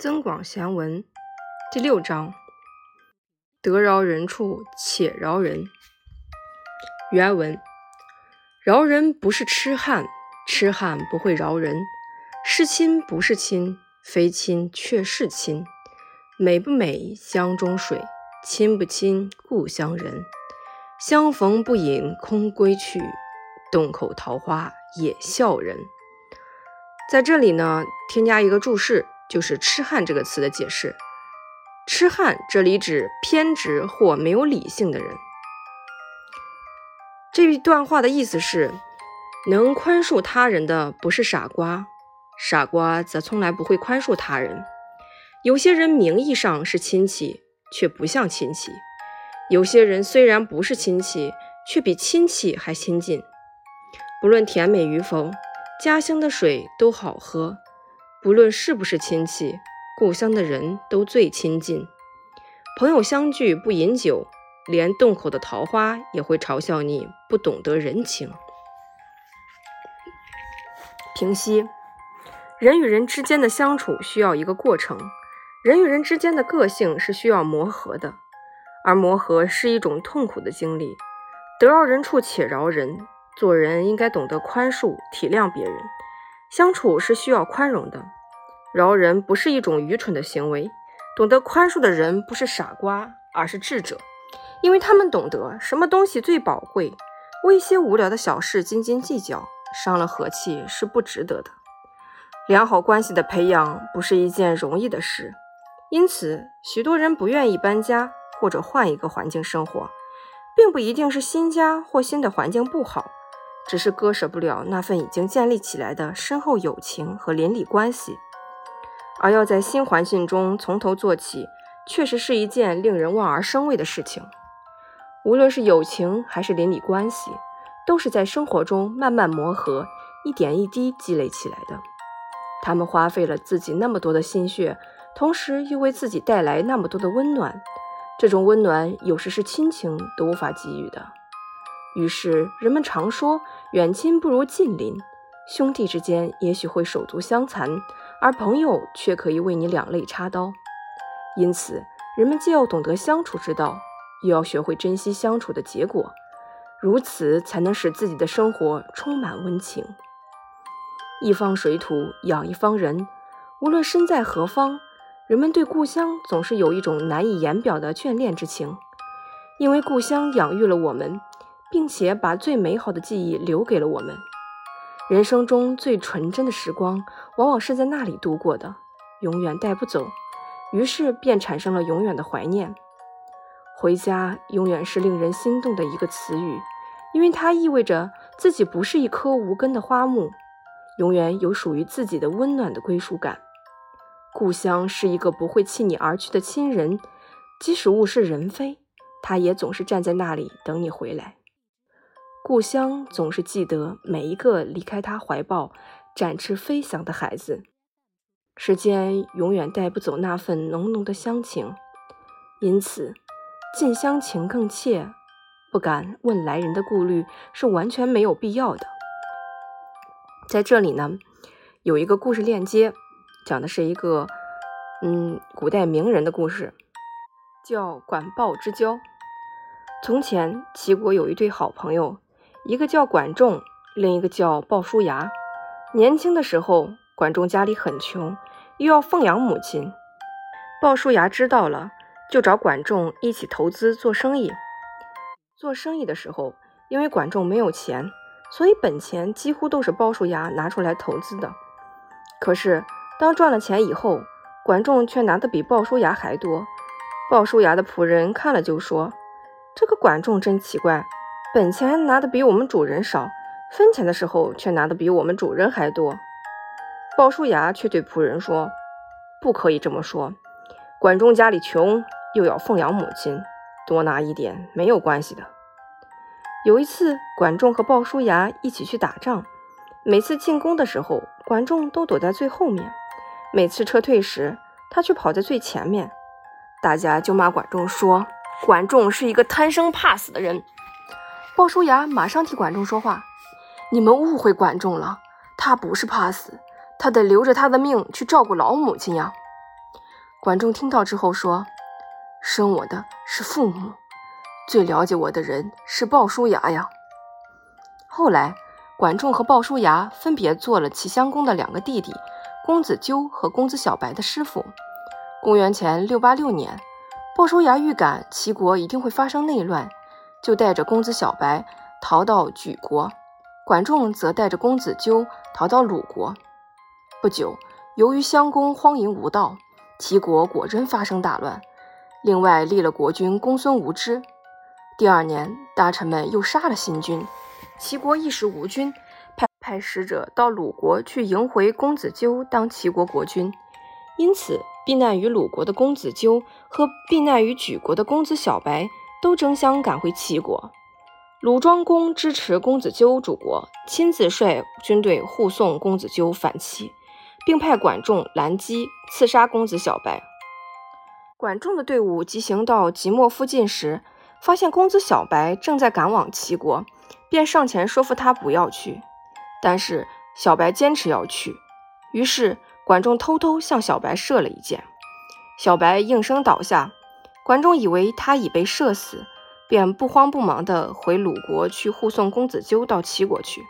增广贤文第六章：得饶人处且饶人。原文：饶人不是痴汉，痴汉不会饶人。是亲不是亲，非亲却是亲。美不美乡中水，亲不亲故乡人。相逢不饮空归去，洞口桃花也笑人。在这里呢，添加一个注释。就是“痴汉”这个词的解释，“痴汉”这里指偏执或没有理性的人。这一段话的意思是，能宽恕他人的不是傻瓜，傻瓜则从来不会宽恕他人。有些人名义上是亲戚，却不像亲戚；有些人虽然不是亲戚，却比亲戚还亲近。不论甜美与否，家乡的水都好喝。不论是不是亲戚，故乡的人都最亲近。朋友相聚不饮酒，连洞口的桃花也会嘲笑你不懂得人情。平息：人与人之间的相处需要一个过程，人与人之间的个性是需要磨合的，而磨合是一种痛苦的经历。得饶人处且饶人，做人应该懂得宽恕、体谅别人。相处是需要宽容的，饶人不是一种愚蠢的行为。懂得宽恕的人不是傻瓜，而是智者，因为他们懂得什么东西最宝贵。为一些无聊的小事斤斤计较，伤了和气是不值得的。良好关系的培养不是一件容易的事，因此许多人不愿意搬家或者换一个环境生活，并不一定是新家或新的环境不好。只是割舍不了那份已经建立起来的深厚友情和邻里关系，而要在新环境中从头做起，确实是一件令人望而生畏的事情。无论是友情还是邻里关系，都是在生活中慢慢磨合、一点一滴积累起来的。他们花费了自己那么多的心血，同时又为自己带来那么多的温暖，这种温暖有时是亲情都无法给予的。于是，人们常说“远亲不如近邻”，兄弟之间也许会手足相残，而朋友却可以为你两肋插刀。因此，人们既要懂得相处之道，又要学会珍惜相处的结果，如此才能使自己的生活充满温情。一方水土养一方人，无论身在何方，人们对故乡总是有一种难以言表的眷恋之情，因为故乡养育了我们。并且把最美好的记忆留给了我们。人生中最纯真的时光，往往是在那里度过的，永远带不走。于是便产生了永远的怀念。回家永远是令人心动的一个词语，因为它意味着自己不是一棵无根的花木，永远有属于自己的温暖的归属感。故乡是一个不会弃你而去的亲人，即使物是人非，他也总是站在那里等你回来。故乡总是记得每一个离开他怀抱、展翅飞翔的孩子。时间永远带不走那份浓浓的乡情，因此近乡情更切。不敢问来人的顾虑是完全没有必要的。在这里呢，有一个故事链接，讲的是一个嗯古代名人的故事，叫管鲍之交。从前齐国有一对好朋友。一个叫管仲，另一个叫鲍叔牙。年轻的时候，管仲家里很穷，又要奉养母亲。鲍叔牙知道了，就找管仲一起投资做生意。做生意的时候，因为管仲没有钱，所以本钱几乎都是鲍叔牙拿出来投资的。可是，当赚了钱以后，管仲却拿的比鲍叔牙还多。鲍叔牙的仆人看了就说：“这个管仲真奇怪。”本钱拿的比我们主人少，分钱的时候却拿的比我们主人还多。鲍叔牙却对仆人说：“不可以这么说，管仲家里穷，又要奉养母亲，多拿一点没有关系的。”有一次，管仲和鲍叔牙一起去打仗，每次进攻的时候，管仲都躲在最后面；每次撤退时，他却跑在最前面。大家就骂管仲说：“管仲是一个贪生怕死的人。”鲍叔牙马上替管仲说话：“你们误会管仲了，他不是怕死，他得留着他的命去照顾老母亲呀。”管仲听到之后说：“生我的是父母，最了解我的人是鲍叔牙呀。”后来，管仲和鲍叔牙分别做了齐襄公的两个弟弟公子纠和公子小白的师傅。公元前六八六年，鲍叔牙预感齐国一定会发生内乱，就带着公子小白逃到莒国，管仲则带着公子纠逃到鲁国。不久，由于襄公荒淫无道。齐国果真发生大乱，另外立了国君公孙无知。第二年，大臣们又杀了新君，齐国一时无君，派派使者到鲁国去迎回公子纠当齐国国君。因此，避难于鲁国的公子纠和避难于莒国的公子小白都争相赶回齐国。鲁庄公支持公子纠主国，亲自率军队护送公子纠反齐。并派管仲拦击刺杀公子小白。管仲的队伍急行到即墨附近时，发现公子小白正在赶往齐国，便上前说服他不要去。但是小白坚持要去，于是管仲偷偷向小白射了一箭，小白应声倒下。管仲以为他已被射死，便不慌不忙地回鲁国去护送公子纠到齐国去。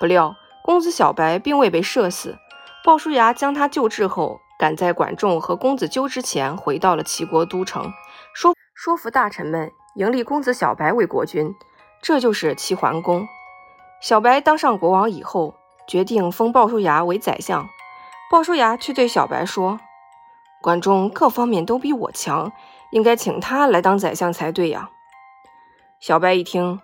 不料公子小白并未被射死。鲍叔牙将他救治后，赶在管仲和公子纠之前回到了齐国都城，说说服大臣们迎立公子小白为国君，这就是齐桓公。小白当上国王以后，决定封鲍叔牙为宰相。鲍叔牙却对小白说：“管仲各方面都比我强，应该请他来当宰相才对呀。”小白一听，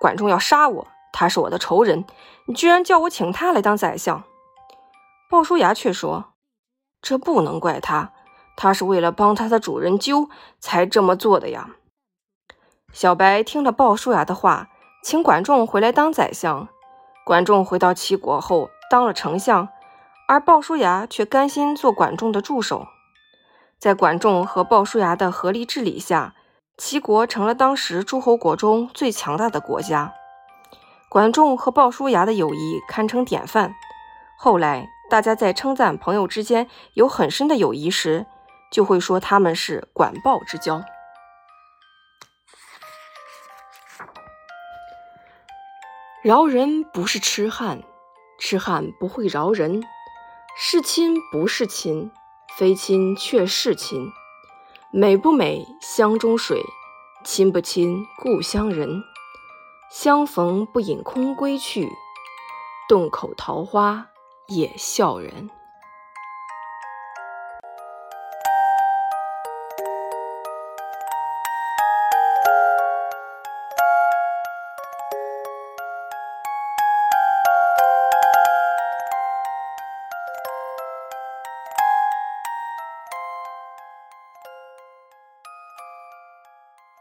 管仲要杀我，他是我的仇人，你居然叫我请他来当宰相？鲍叔牙却说：“这不能怪他，他是为了帮他的主人纠才这么做的呀。”小白听了鲍叔牙的话，请管仲回来当宰相。管仲回到齐国后当了丞相，而鲍叔牙却甘心做管仲的助手。在管仲和鲍叔牙的合力治理下，齐国成了当时诸侯国中最强大的国家。管仲和鲍叔牙的友谊堪称典范。后来。大家在称赞朋友之间有很深的友谊时，就会说他们是管鲍之交。饶人不是痴汉，痴汉不会饶人；是亲不是亲，非亲却是亲。美不美，乡中水；亲不亲，故乡人。相逢不饮空归去，洞口桃花。也笑人。